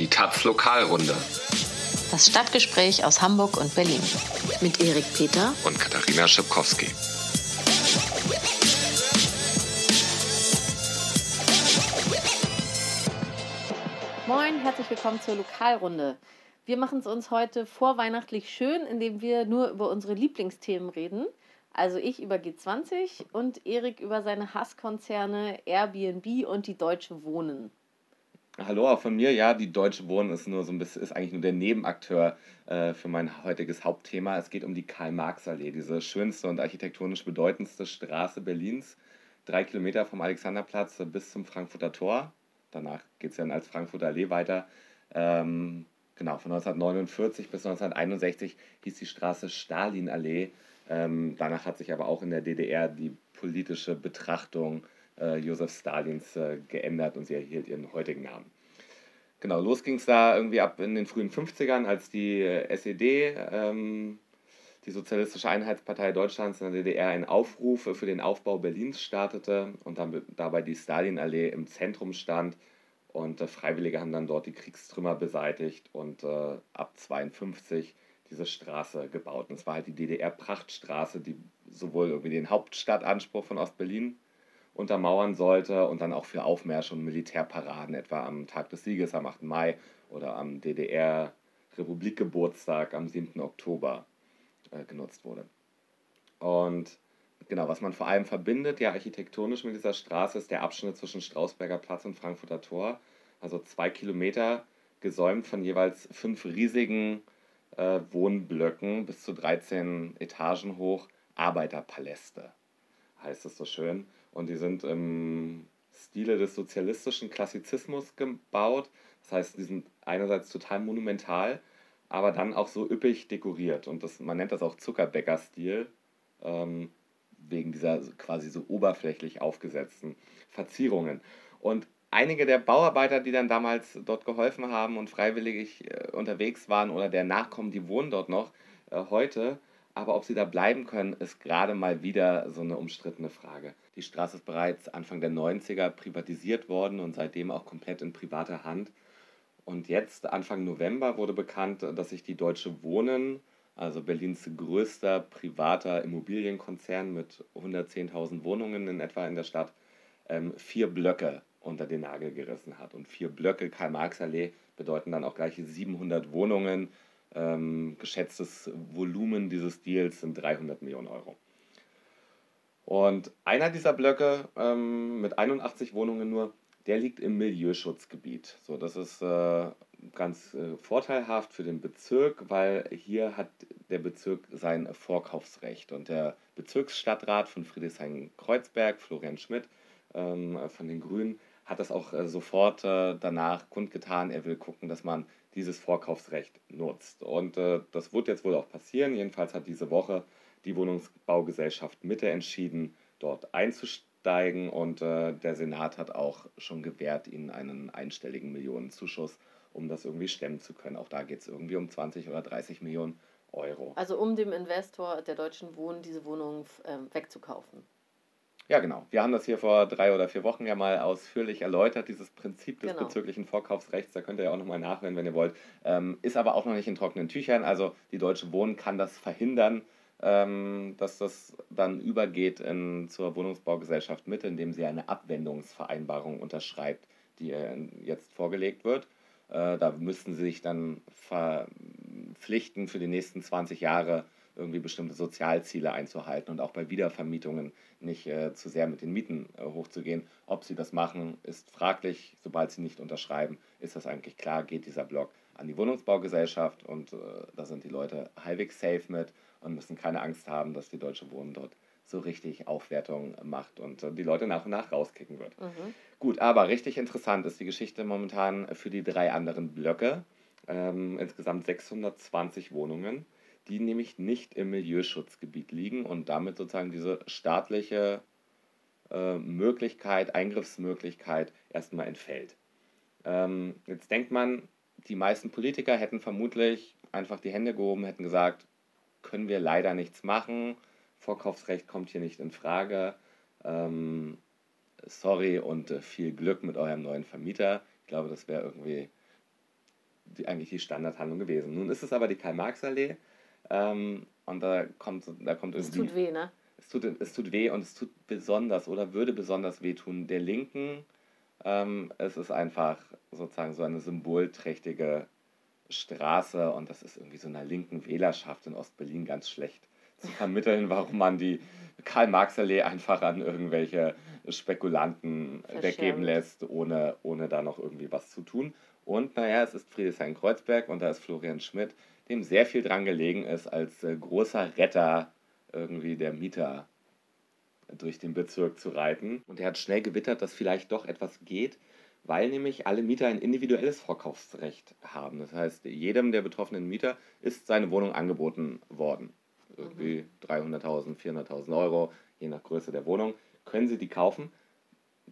Die Taz Lokalrunde. Das Stadtgespräch aus Hamburg und Berlin. Mit Erik Peter und Katharina Schipkowski. Moin, herzlich willkommen zur Lokalrunde. Wir machen es uns heute vorweihnachtlich schön, indem wir nur über unsere Lieblingsthemen reden. Also ich über G20 und Erik über seine Hasskonzerne Airbnb und die Deutsche Wohnen. Hallo auch von mir. Ja, die Deutsche Wohnen ist nur so ein bisschen, ist eigentlich nur der Nebenakteur äh, für mein heutiges Hauptthema. Es geht um die Karl-Marx-Allee, diese schönste und architektonisch bedeutendste Straße Berlins. Drei Kilometer vom Alexanderplatz bis zum Frankfurter Tor. Danach geht es dann als Frankfurter Allee weiter. Ähm, genau, von 1949 bis 1961 hieß die Straße Stalinallee. Ähm, danach hat sich aber auch in der DDR die politische Betrachtung äh, Josef Stalins äh, geändert und sie erhielt ihren heutigen Namen. Genau, los ging es da irgendwie ab in den frühen 50ern, als die äh, SED, ähm, die Sozialistische Einheitspartei Deutschlands in der DDR, einen Aufruf für den Aufbau Berlins startete und dann dabei die Stalinallee im Zentrum stand. Und äh, Freiwillige haben dann dort die Kriegstrümmer beseitigt und äh, ab 1952 diese Straße gebaut. Und es war halt die DDR-Prachtstraße, die sowohl irgendwie den Hauptstadtanspruch von Ostberlin untermauern sollte und dann auch für Aufmärsche und Militärparaden, etwa am Tag des Sieges am 8. Mai oder am DDR-Republikgeburtstag am 7. Oktober äh, genutzt wurde. Und genau, was man vor allem verbindet, ja architektonisch mit dieser Straße, ist der Abschnitt zwischen Strausberger Platz und Frankfurter Tor. Also zwei Kilometer gesäumt von jeweils fünf riesigen äh, Wohnblöcken bis zu 13 Etagen hoch, Arbeiterpaläste, heißt es so schön. Und die sind im Stile des sozialistischen Klassizismus gebaut. Das heißt, die sind einerseits total monumental, aber dann auch so üppig dekoriert. Und das, man nennt das auch Zuckerbäcker-Stil, ähm, wegen dieser quasi so oberflächlich aufgesetzten Verzierungen. Und einige der Bauarbeiter, die dann damals dort geholfen haben und freiwillig äh, unterwegs waren oder der Nachkommen, die wohnen dort noch äh, heute. Aber ob sie da bleiben können, ist gerade mal wieder so eine umstrittene Frage. Die Straße ist bereits Anfang der 90er privatisiert worden und seitdem auch komplett in privater Hand. Und jetzt, Anfang November, wurde bekannt, dass sich die Deutsche Wohnen, also Berlins größter privater Immobilienkonzern mit 110.000 Wohnungen in etwa in der Stadt, ähm, vier Blöcke unter den Nagel gerissen hat. Und vier Blöcke Karl-Marx-Allee bedeuten dann auch gleich 700 Wohnungen. Ähm, geschätztes Volumen dieses Deals sind 300 Millionen Euro. Und einer dieser Blöcke ähm, mit 81 Wohnungen nur, der liegt im Milieuschutzgebiet. So, das ist äh, ganz äh, vorteilhaft für den Bezirk, weil hier hat der Bezirk sein Vorkaufsrecht. Und der Bezirksstadtrat von Friedrichshain-Kreuzberg, Florian Schmidt ähm, von den Grünen, hat das auch äh, sofort äh, danach kundgetan. Er will gucken, dass man dieses Vorkaufsrecht nutzt. Und äh, das wird jetzt wohl auch passieren. Jedenfalls hat diese Woche die Wohnungsbaugesellschaft Mitte entschieden, dort einzusteigen. Und äh, der Senat hat auch schon gewährt ihnen einen einstelligen Millionenzuschuss, um das irgendwie stemmen zu können. Auch da geht es irgendwie um 20 oder 30 Millionen Euro. Also um dem Investor der Deutschen Wohnen diese Wohnung ähm, wegzukaufen. Ja, genau. Wir haben das hier vor drei oder vier Wochen ja mal ausführlich erläutert, dieses Prinzip des genau. bezüglichen Vorkaufsrechts. Da könnt ihr ja auch nochmal nachhören, wenn ihr wollt. Ähm, ist aber auch noch nicht in trockenen Tüchern. Also die Deutsche Wohnen kann das verhindern, ähm, dass das dann übergeht in, zur Wohnungsbaugesellschaft Mitte, indem sie eine Abwendungsvereinbarung unterschreibt, die jetzt vorgelegt wird. Äh, da müssten sie sich dann verpflichten, für die nächsten 20 Jahre irgendwie bestimmte Sozialziele einzuhalten und auch bei Wiedervermietungen nicht äh, zu sehr mit den Mieten äh, hochzugehen. Ob sie das machen, ist fraglich. Sobald sie nicht unterschreiben, ist das eigentlich klar, geht dieser Block an die Wohnungsbaugesellschaft und äh, da sind die Leute halbwegs safe mit und müssen keine Angst haben, dass die Deutsche Wohnen dort so richtig Aufwertung macht und äh, die Leute nach und nach rauskicken wird. Mhm. Gut, aber richtig interessant ist die Geschichte momentan für die drei anderen Blöcke. Ähm, insgesamt 620 Wohnungen die nämlich nicht im Milieuschutzgebiet liegen und damit sozusagen diese staatliche äh, Möglichkeit, Eingriffsmöglichkeit erstmal entfällt. Ähm, jetzt denkt man, die meisten Politiker hätten vermutlich einfach die Hände gehoben, hätten gesagt, können wir leider nichts machen, Vorkaufsrecht kommt hier nicht in Frage, ähm, sorry und äh, viel Glück mit eurem neuen Vermieter. Ich glaube, das wäre irgendwie die, eigentlich die Standardhandlung gewesen. Nun ist es aber die Karl-Marx-Allee ähm, und da kommt, da kommt irgendwie... Es tut weh, ne? Es tut, es tut weh und es tut besonders oder würde besonders wehtun der Linken. Ähm, es ist einfach sozusagen so eine symbolträchtige Straße und das ist irgendwie so einer linken Wählerschaft in Ostberlin ganz schlecht zu vermitteln, warum man die Karl-Marx-Allee einfach an irgendwelche Spekulanten Verschämt. weggeben lässt, ohne, ohne da noch irgendwie was zu tun. Und naja, es ist Friedrichshain-Kreuzberg und da ist Florian Schmidt, dem sehr viel dran gelegen ist, als äh, großer Retter irgendwie der Mieter durch den Bezirk zu reiten. Und er hat schnell gewittert, dass vielleicht doch etwas geht, weil nämlich alle Mieter ein individuelles Vorkaufsrecht haben. Das heißt, jedem der betroffenen Mieter ist seine Wohnung angeboten worden. Irgendwie 300.000, 400.000 Euro, je nach Größe der Wohnung, können sie die kaufen.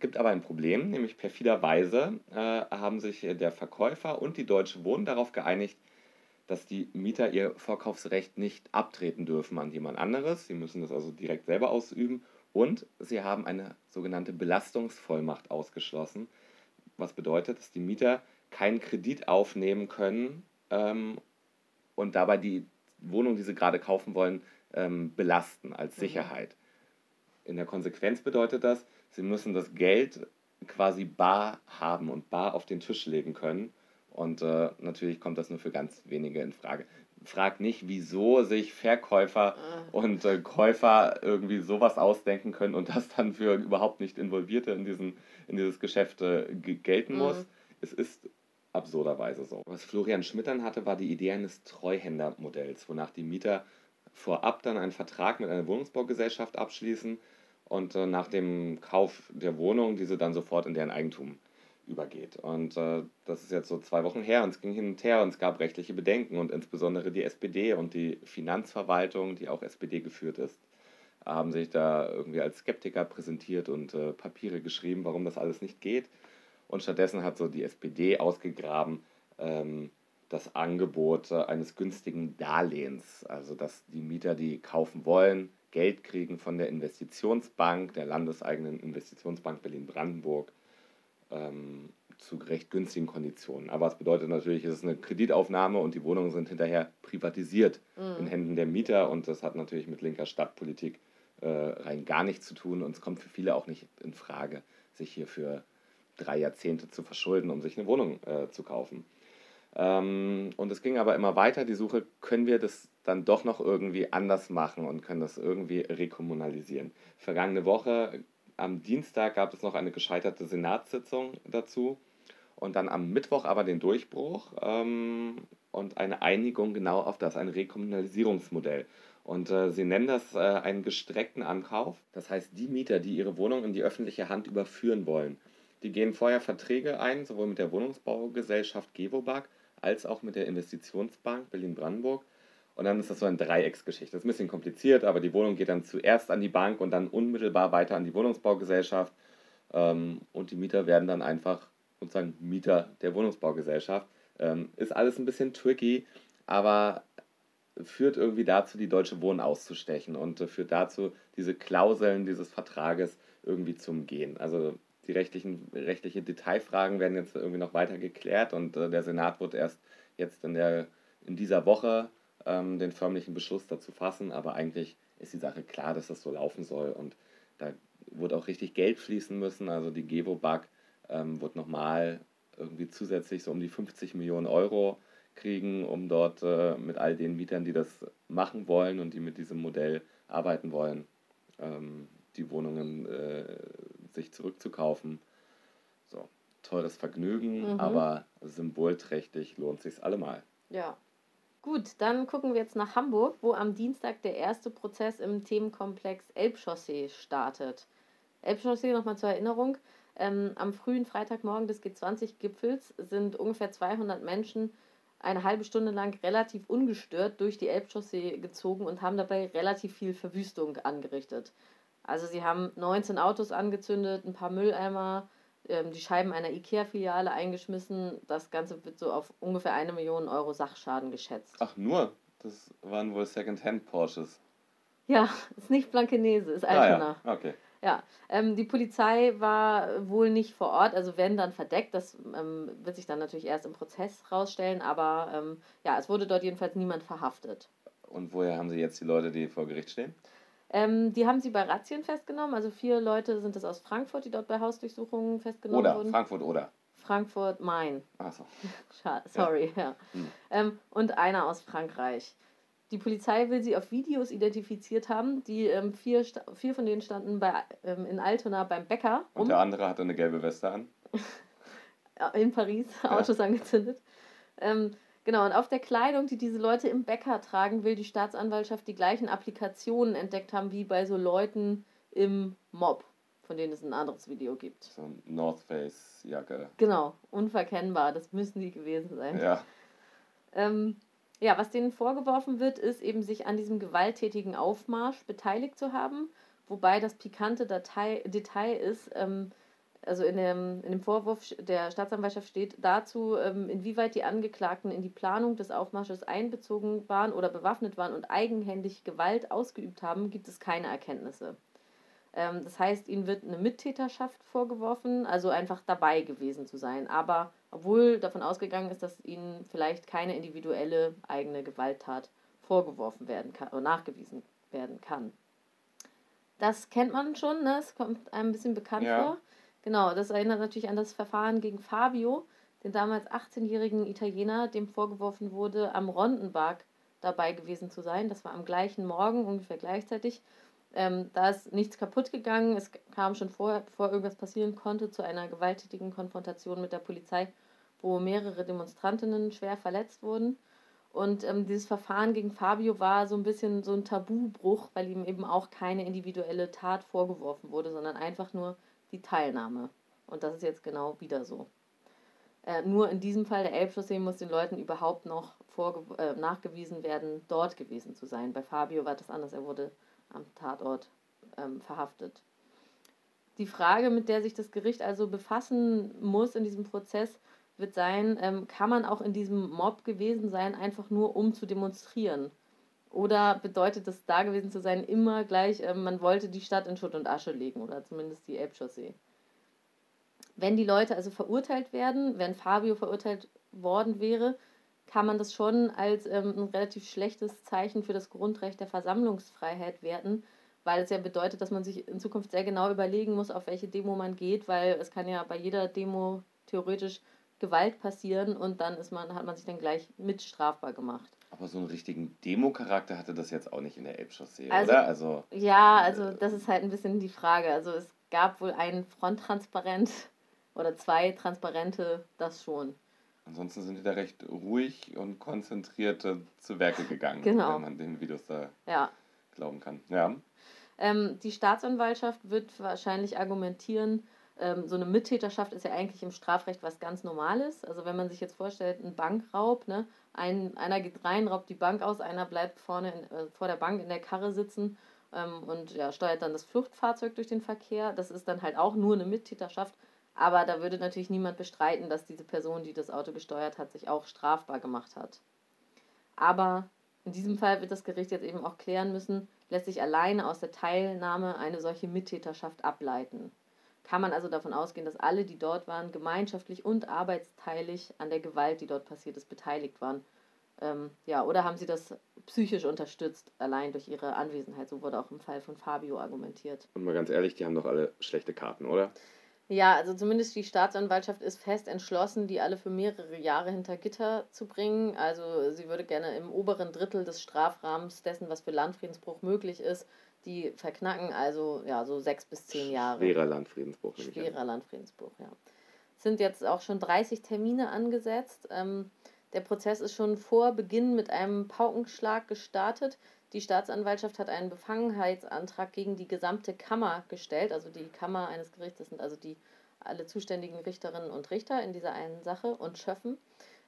Gibt aber ein Problem, nämlich perfiderweise äh, haben sich der Verkäufer und die Deutsche Wohnen darauf geeinigt, dass die Mieter ihr Vorkaufsrecht nicht abtreten dürfen an jemand anderes. Sie müssen das also direkt selber ausüben. Und sie haben eine sogenannte Belastungsvollmacht ausgeschlossen, was bedeutet, dass die Mieter keinen Kredit aufnehmen können ähm, und dabei die Wohnung, die sie gerade kaufen wollen, ähm, belasten als mhm. Sicherheit. In der Konsequenz bedeutet das, sie müssen das Geld quasi bar haben und bar auf den Tisch legen können und äh, natürlich kommt das nur für ganz wenige in Frage. Frag nicht, wieso sich Verkäufer ah. und äh, Käufer irgendwie sowas ausdenken können und das dann für überhaupt nicht Involvierte in, diesen, in dieses Geschäft äh, gelten mhm. muss. Es ist absurderweise so. Was Florian Schmittern hatte, war die Idee eines Treuhändermodells, wonach die Mieter vorab dann einen Vertrag mit einer Wohnungsbaugesellschaft abschließen und äh, nach dem Kauf der Wohnung diese dann sofort in deren Eigentum übergeht. Und äh, das ist jetzt so zwei Wochen her und es ging hin und her und es gab rechtliche Bedenken und insbesondere die SPD und die Finanzverwaltung, die auch SPD geführt ist, haben sich da irgendwie als Skeptiker präsentiert und äh, Papiere geschrieben, warum das alles nicht geht. Und stattdessen hat so die SPD ausgegraben ähm, das Angebot äh, eines günstigen Darlehens, also dass die Mieter, die kaufen wollen, Geld kriegen von der Investitionsbank, der landeseigenen Investitionsbank Berlin-Brandenburg ähm, zu recht günstigen Konditionen. Aber es bedeutet natürlich, es ist eine Kreditaufnahme und die Wohnungen sind hinterher privatisiert mhm. in Händen der Mieter und das hat natürlich mit linker Stadtpolitik äh, rein gar nichts zu tun und es kommt für viele auch nicht in Frage, sich hier für drei Jahrzehnte zu verschulden, um sich eine Wohnung äh, zu kaufen. Ähm, und es ging aber immer weiter, die Suche, können wir das dann doch noch irgendwie anders machen und können das irgendwie rekommunalisieren. Vergangene Woche am Dienstag gab es noch eine gescheiterte Senatssitzung dazu und dann am Mittwoch aber den Durchbruch ähm, und eine Einigung genau auf das, ein Rekommunalisierungsmodell. Und äh, sie nennen das äh, einen gestreckten Ankauf. Das heißt, die Mieter, die ihre Wohnung in die öffentliche Hand überführen wollen, die gehen vorher Verträge ein, sowohl mit der Wohnungsbaugesellschaft Gewobag als auch mit der Investitionsbank Berlin-Brandenburg und dann ist das so eine Dreiecksgeschichte. Das ist ein bisschen kompliziert, aber die Wohnung geht dann zuerst an die Bank und dann unmittelbar weiter an die Wohnungsbaugesellschaft. Ähm, und die Mieter werden dann einfach sozusagen Mieter der Wohnungsbaugesellschaft. Ähm, ist alles ein bisschen tricky, aber führt irgendwie dazu, die Deutsche Wohnen auszustechen und äh, führt dazu, diese Klauseln dieses Vertrages irgendwie zu umgehen. Also die rechtlichen, rechtliche Detailfragen werden jetzt irgendwie noch weiter geklärt und äh, der Senat wird erst jetzt in, der, in dieser Woche ähm, den förmlichen Beschluss dazu fassen, aber eigentlich ist die Sache klar, dass das so laufen soll und da wird auch richtig Geld fließen müssen. Also die Gevo-Bug ähm, wird nochmal irgendwie zusätzlich so um die 50 Millionen Euro kriegen, um dort äh, mit all den Mietern, die das machen wollen und die mit diesem Modell arbeiten wollen, ähm, die Wohnungen äh, sich zurückzukaufen. So, teures Vergnügen, mhm. aber symbolträchtig lohnt sich allemal. Ja, Gut, dann gucken wir jetzt nach Hamburg, wo am Dienstag der erste Prozess im Themenkomplex Elbchaussee startet. Elbchaussee, nochmal zur Erinnerung, ähm, am frühen Freitagmorgen des G20-Gipfels sind ungefähr 200 Menschen eine halbe Stunde lang relativ ungestört durch die Elbchaussee gezogen und haben dabei relativ viel Verwüstung angerichtet. Also sie haben 19 Autos angezündet, ein paar Mülleimer, ähm, die Scheiben einer IKEA-Filiale eingeschmissen. Das Ganze wird so auf ungefähr eine Million Euro Sachschaden geschätzt. Ach, nur? Das waren wohl Secondhand Porsches. Ja, ist nicht Blankenese, ist Altona. Ah, ja. Okay. Ja, ähm, die Polizei war wohl nicht vor Ort, also wenn dann verdeckt, das ähm, wird sich dann natürlich erst im Prozess rausstellen, aber ähm, ja, es wurde dort jedenfalls niemand verhaftet. Und woher haben Sie jetzt die Leute, die vor Gericht stehen? Ähm, die haben sie bei Razzien festgenommen, also vier Leute sind es aus Frankfurt, die dort bei Hausdurchsuchungen festgenommen Oder, wurden. Frankfurt oder. Frankfurt, Main. Achso. Scha- Sorry, ja. Hm. Ähm, und einer aus Frankreich. Die Polizei will sie auf Videos identifiziert haben. Die ähm, vier, vier von denen standen bei, ähm, in Altona beim Bäcker Und rum, der andere hatte eine gelbe Weste an. in Paris, Ja. Autos angezündet. Ähm, genau, und auf der Kleidung, die diese Leute im Bäcker tragen, will die Staatsanwaltschaft die gleichen Applikationen entdeckt haben wie bei so Leuten im Mob, von denen es ein anderes Video gibt. So eine North Face Jacke. Genau, unverkennbar, das müssen die gewesen sein. Ja. Ähm, ja, was denen vorgeworfen wird, ist eben sich an diesem gewalttätigen Aufmarsch beteiligt zu haben. Wobei das pikante Datei, Detail ist, ähm, also in dem, in dem Vorwurf der Staatsanwaltschaft steht dazu, ähm, inwieweit die Angeklagten in die Planung des Aufmarsches einbezogen waren oder bewaffnet waren und eigenhändig Gewalt ausgeübt haben, gibt es keine Erkenntnisse. Ähm, das heißt, ihnen wird eine Mittäterschaft vorgeworfen, also einfach dabei gewesen zu sein. Aber obwohl davon ausgegangen ist, dass ihnen vielleicht keine individuelle eigene Gewalttat vorgeworfen werden kann oder nachgewiesen werden kann. Das kennt man schon, ne? Es kommt einem ein bisschen bekannt Ja. vor. Genau, das erinnert natürlich an das Verfahren gegen Fabio, den damals 18-jährigen Italiener, dem vorgeworfen wurde, am Rondenberg dabei gewesen zu sein. Das war am gleichen Morgen, ungefähr gleichzeitig. Ähm, da ist nichts kaputt gegangen. Es kam schon vorher, bevor irgendwas passieren konnte, zu einer gewalttätigen Konfrontation mit der Polizei, wo mehrere Demonstrantinnen schwer verletzt wurden. Und ähm, dieses Verfahren gegen Fabio war so ein bisschen so ein Tabubruch, weil ihm eben auch keine individuelle Tat vorgeworfen wurde, sondern einfach nur die Teilnahme. Und das ist jetzt genau wieder so. Äh, nur in diesem Fall der Elbchaussee muss den Leuten überhaupt noch äh, nachgewiesen werden, dort gewesen zu sein. Bei Fabio war das anders, er wurde am Tatort ähm, verhaftet. Die Frage, mit der sich das Gericht also befassen muss in diesem Prozess, wird sein, ähm, kann man auch in diesem Mob gewesen sein, einfach nur um zu demonstrieren? Oder bedeutet es, da gewesen zu sein, immer gleich, ähm, man wollte die Stadt in Schutt und Asche legen oder zumindest die Elbchaussee? Wenn die Leute also verurteilt werden, wenn Fabio verurteilt worden wäre, kann man das schon als ähm, ein relativ schlechtes Zeichen für das Grundrecht der Versammlungsfreiheit werten, weil es ja bedeutet, dass man sich in Zukunft sehr genau überlegen muss, auf welche Demo man geht, weil es kann ja bei jeder Demo theoretisch Gewalt passieren und dann ist man, hat man sich dann gleich mitstrafbar gemacht. Aber so einen richtigen Demo-Charakter hatte das jetzt auch nicht in der Elbchaussee, Also- oder? Also, Ja, also das ist halt ein bisschen die Frage. Also es gab wohl ein Fronttransparent oder zwei Transparente, das schon. ansonsten sind die da recht ruhig und konzentriert äh, zu Werke gegangen, Genau. wenn man den Videos da Ja. glauben kann. Ja. Ähm, die Staatsanwaltschaft wird wahrscheinlich argumentieren, ähm, so eine Mittäterschaft ist ja eigentlich im Strafrecht was ganz Normales. Also wenn man sich jetzt vorstellt, ein Bankraub, ne? ein, einer geht rein, raubt die Bank aus, einer bleibt vorne in, äh, vor der Bank in der Karre sitzen ähm, und ja, steuert dann das Fluchtfahrzeug durch den Verkehr. Das ist dann halt auch nur eine Mittäterschaft. Aber da würde natürlich niemand bestreiten, dass diese Person, die das Auto gesteuert hat, sich auch strafbar gemacht hat. Aber in diesem Fall wird das Gericht jetzt eben auch klären müssen, lässt sich alleine aus der Teilnahme eine solche Mittäterschaft ableiten. Kann man also davon ausgehen, dass alle, die dort waren, gemeinschaftlich und arbeitsteilig an der Gewalt, die dort passiert ist, beteiligt waren? Ähm, ja, oder haben sie das psychisch unterstützt, allein durch ihre Anwesenheit? So wurde auch im Fall von Fabio argumentiert. Und mal ganz ehrlich, die haben doch alle schlechte Karten, oder? Ja, also zumindest die Staatsanwaltschaft ist fest entschlossen, die alle für mehrere Jahre hinter Gitter zu bringen. Also sie würde gerne im oberen Drittel des Strafrahmens dessen, was für Landfriedensbruch möglich ist, die verknacken. Also ja, so sechs bis zehn Jahre. Schwerer Landfriedensbruch. Schwerer Landfriedensbruch, ja. Es sind jetzt auch schon 30 Termine angesetzt. Ähm, der Prozess ist schon vor Beginn mit einem Paukenschlag gestartet. Die Staatsanwaltschaft hat einen Befangenheitsantrag gegen die gesamte Kammer gestellt. Also die Kammer eines Gerichts, das sind also die alle zuständigen Richterinnen und Richter in dieser einen Sache und Schöffen.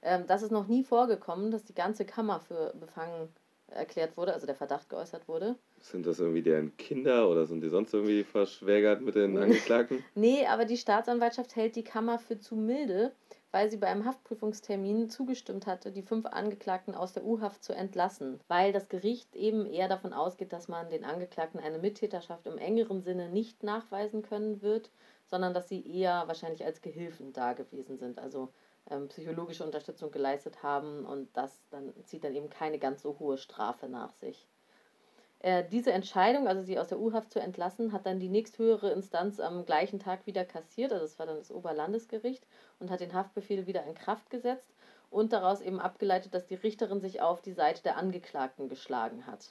Ähm, das ist noch nie vorgekommen, dass die ganze Kammer für befangen erklärt wurde, also der Verdacht geäußert wurde. Sind das irgendwie deren Kinder oder sind die sonst irgendwie verschwägert mit den Angeklagten? Nee, aber die Staatsanwaltschaft hält die Kammer für zu milde, weil sie bei einem Haftprüfungstermin zugestimmt hatte, die fünf Angeklagten aus der U-Haft zu entlassen, weil das Gericht eben eher davon ausgeht, dass man den Angeklagten eine Mittäterschaft im engeren Sinne nicht nachweisen können wird, sondern dass sie eher wahrscheinlich als Gehilfen da gewesen sind, also ähm, psychologische Unterstützung geleistet haben und das dann zieht dann eben keine ganz so hohe Strafe nach sich. Äh, diese Entscheidung, also sie aus der U-Haft zu entlassen, hat dann die nächsthöhere Instanz am gleichen Tag wieder kassiert, also das war dann das Oberlandesgericht, und hat den Haftbefehl wieder in Kraft gesetzt und daraus eben abgeleitet, dass die Richterin sich auf die Seite der Angeklagten geschlagen hat.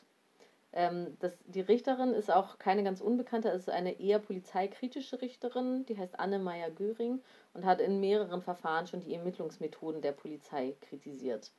Ähm, das, die Richterin ist auch keine ganz unbekannte, es ist eine eher polizeikritische Richterin, die heißt Anne Meyer-Göring und hat in mehreren Verfahren schon die Ermittlungsmethoden der Polizei kritisiert.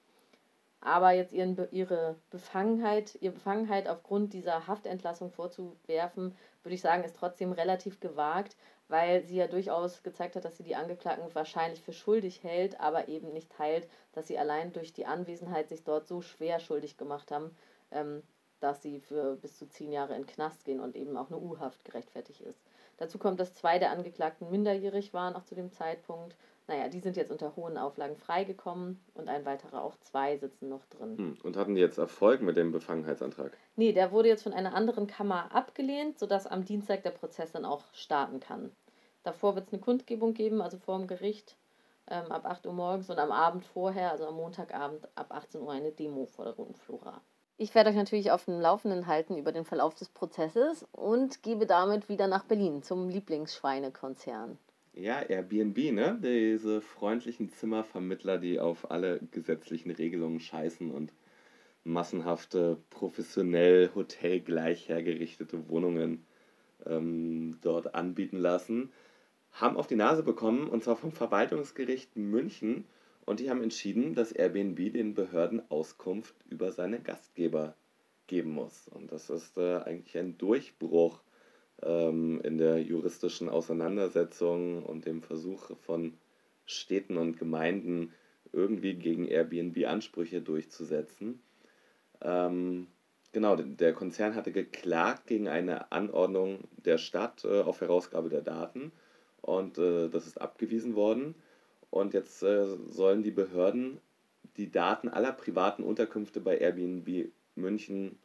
Aber jetzt ihren, ihre Befangenheit, ihre Befangenheit aufgrund dieser Haftentlassung vorzuwerfen, würde ich sagen, ist trotzdem relativ gewagt, weil sie ja durchaus gezeigt hat, dass sie die Angeklagten wahrscheinlich für schuldig hält, aber eben nicht teilt, dass sie allein durch die Anwesenheit sich dort so schwer schuldig gemacht haben, ähm, dass sie für bis zu zehn Jahre in Knast gehen und eben auch eine U-Haft gerechtfertigt ist. Dazu kommt, dass zwei der Angeklagten minderjährig waren, auch zu dem Zeitpunkt. Naja, die sind jetzt unter hohen Auflagen freigekommen und ein weiterer, auch zwei, sitzen noch drin. Hm. Und hatten die jetzt Erfolg mit dem Befangenheitsantrag? Nee, der wurde jetzt von einer anderen Kammer abgelehnt, sodass am Dienstag der Prozess dann auch starten kann. Davor wird es eine Kundgebung geben, also vor dem Gericht ähm, ab 8 Uhr morgens und am Abend vorher, also am Montagabend ab 18 Uhr eine Demo vor der Roten Flora. Ich werde euch natürlich auf dem Laufenden halten über den Verlauf des Prozesses und gebe damit wieder nach Berlin zum Lieblingsschweinekonzern. Ja, Airbnb, ne? Diese freundlichen Zimmervermittler, die auf alle gesetzlichen Regelungen scheißen und massenhafte, professionell hotelgleich hergerichtete Wohnungen ähm, dort anbieten lassen, haben auf die Nase bekommen, und zwar vom Verwaltungsgericht München. Und die haben entschieden, dass Airbnb den Behörden Auskunft über seine Gastgeber geben muss. Und das ist äh, eigentlich ein Durchbruch ähm, in der juristischen Auseinandersetzung und dem Versuch von Städten und Gemeinden irgendwie gegen Airbnb Ansprüche durchzusetzen. Ähm, genau, der Konzern hatte geklagt gegen eine Anordnung der Stadt äh, auf Herausgabe der Daten und äh, das ist abgewiesen worden. Und jetzt äh, sollen die Behörden die Daten aller privaten Unterkünfte bei Airbnb München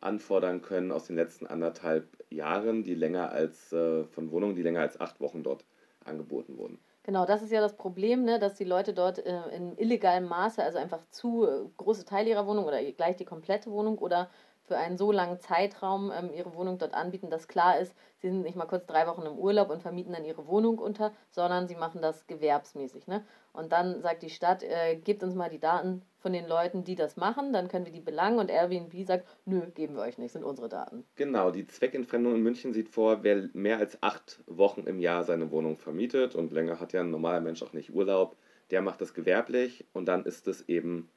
anfordern können aus den letzten anderthalb Jahren, die länger als äh, von Wohnungen, die länger als acht Wochen dort angeboten wurden. Genau, das ist ja das Problem, ne, dass die Leute dort äh, in illegalem Maße, also einfach zu äh, große Teile ihrer Wohnung oder gleich die komplette Wohnung oder für einen so langen Zeitraum ähm, ihre Wohnung dort anbieten, dass klar ist, sie sind nicht mal kurz drei Wochen im Urlaub und vermieten dann ihre Wohnung unter, sondern sie machen das gewerbsmäßig. Ne? Und dann sagt die Stadt, äh, gebt uns mal die Daten von den Leuten, die das machen, dann können wir die belangen und Airbnb sagt, nö, geben wir euch nicht, sind unsere Daten. Genau, die Zweckentfremdung in München sieht vor, wer mehr als acht Wochen im Jahr seine Wohnung vermietet und länger hat ja ein normaler Mensch auch nicht Urlaub, der macht das gewerblich und dann ist es eben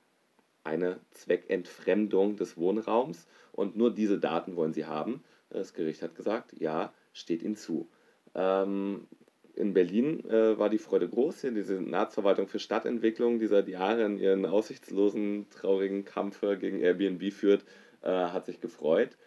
eine Zweckentfremdung des Wohnraums und nur diese Daten wollen sie haben. Das Gericht hat gesagt, ja, steht ihnen zu. Ähm, in Berlin äh, war die Freude groß, hier die Senatsverwaltung für Stadtentwicklung, die seit Jahren ihren aussichtslosen, traurigen Kampf gegen Airbnb führt, äh, hat sich gefreut.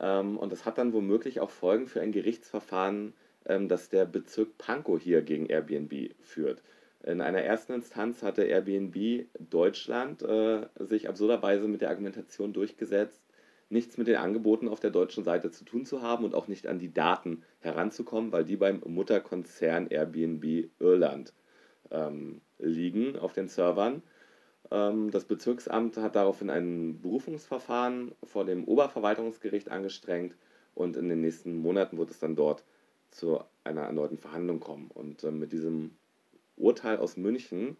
Ähm, und das hat dann womöglich auch Folgen für ein Gerichtsverfahren, ähm, das der Bezirk Pankow hier gegen Airbnb führt. In einer ersten Instanz hatte Airbnb Deutschland äh, sich absurderweise mit der Argumentation durchgesetzt, nichts mit den Angeboten auf der deutschen Seite zu tun zu haben und auch nicht an die Daten heranzukommen, weil die beim Mutterkonzern Airbnb Irland ähm, liegen auf den Servern. Ähm, das Bezirksamt hat daraufhin ein Berufungsverfahren vor dem Oberverwaltungsgericht angestrengt und in den nächsten Monaten wird es dann dort zu einer erneuten Verhandlung kommen. Und äh, mit diesem Urteil aus München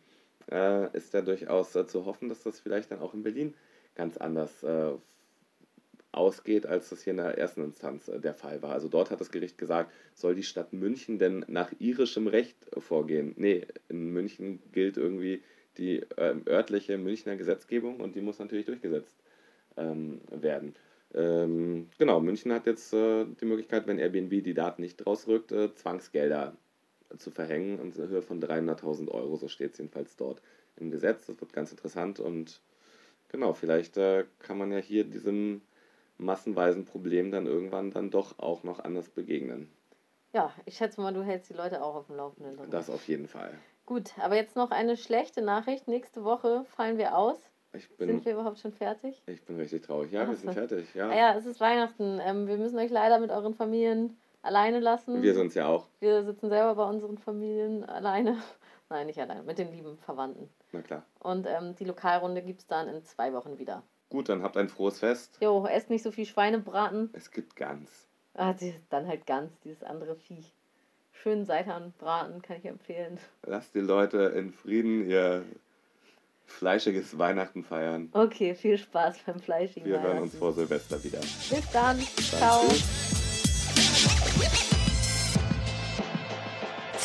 äh, ist da durchaus äh, zu hoffen, dass das vielleicht dann auch in Berlin ganz anders äh, ausgeht, als das hier in der ersten Instanz äh, der Fall war. Also dort hat das Gericht gesagt, soll die Stadt München denn nach irischem Recht vorgehen? Nee, in München gilt irgendwie die äh, örtliche Münchner Gesetzgebung und die muss natürlich durchgesetzt ähm, werden. Ähm, genau, München hat jetzt äh, die Möglichkeit, wenn Airbnb die Daten nicht rausrückt, äh, Zwangsgelder zu verhängen in Höhe von 300.000 Euro. So steht es jedenfalls dort im Gesetz. Das wird ganz interessant und genau, vielleicht äh, kann man ja hier diesem massenweisen Problem dann irgendwann dann doch auch noch anders begegnen. Ja, ich schätze mal, du hältst die Leute auch auf dem Laufenden. Das auf jeden Fall. Gut, aber jetzt noch eine schlechte Nachricht. Nächste Woche fallen wir aus. Ich bin, Sind wir überhaupt schon fertig? ich bin richtig traurig. Ja, wir Ach sind so. fertig. Ja. Ah ja, es ist Weihnachten. Ähm, wir müssen euch leider mit euren Familien alleine lassen. Wir sind es ja auch. Wir sitzen selber bei unseren Familien alleine. Nein, nicht alleine, mit den lieben Verwandten. Na klar. Und ähm, die Lokalrunde gibt es dann in zwei Wochen wieder. Gut, dann habt ein frohes Fest. Jo, esst nicht so viel Schweinebraten. Es gibt Gans. Ah, dann halt ganz dieses andere Viech. Schön Seitanbraten kann ich empfehlen. Lasst die Leute in Frieden ihr fleischiges Weihnachten feiern. Okay, viel Spaß beim Fleischigen. Wir hören uns Weihnachten. vor Silvester wieder. Bis dann. Dann Ciao. tschüss.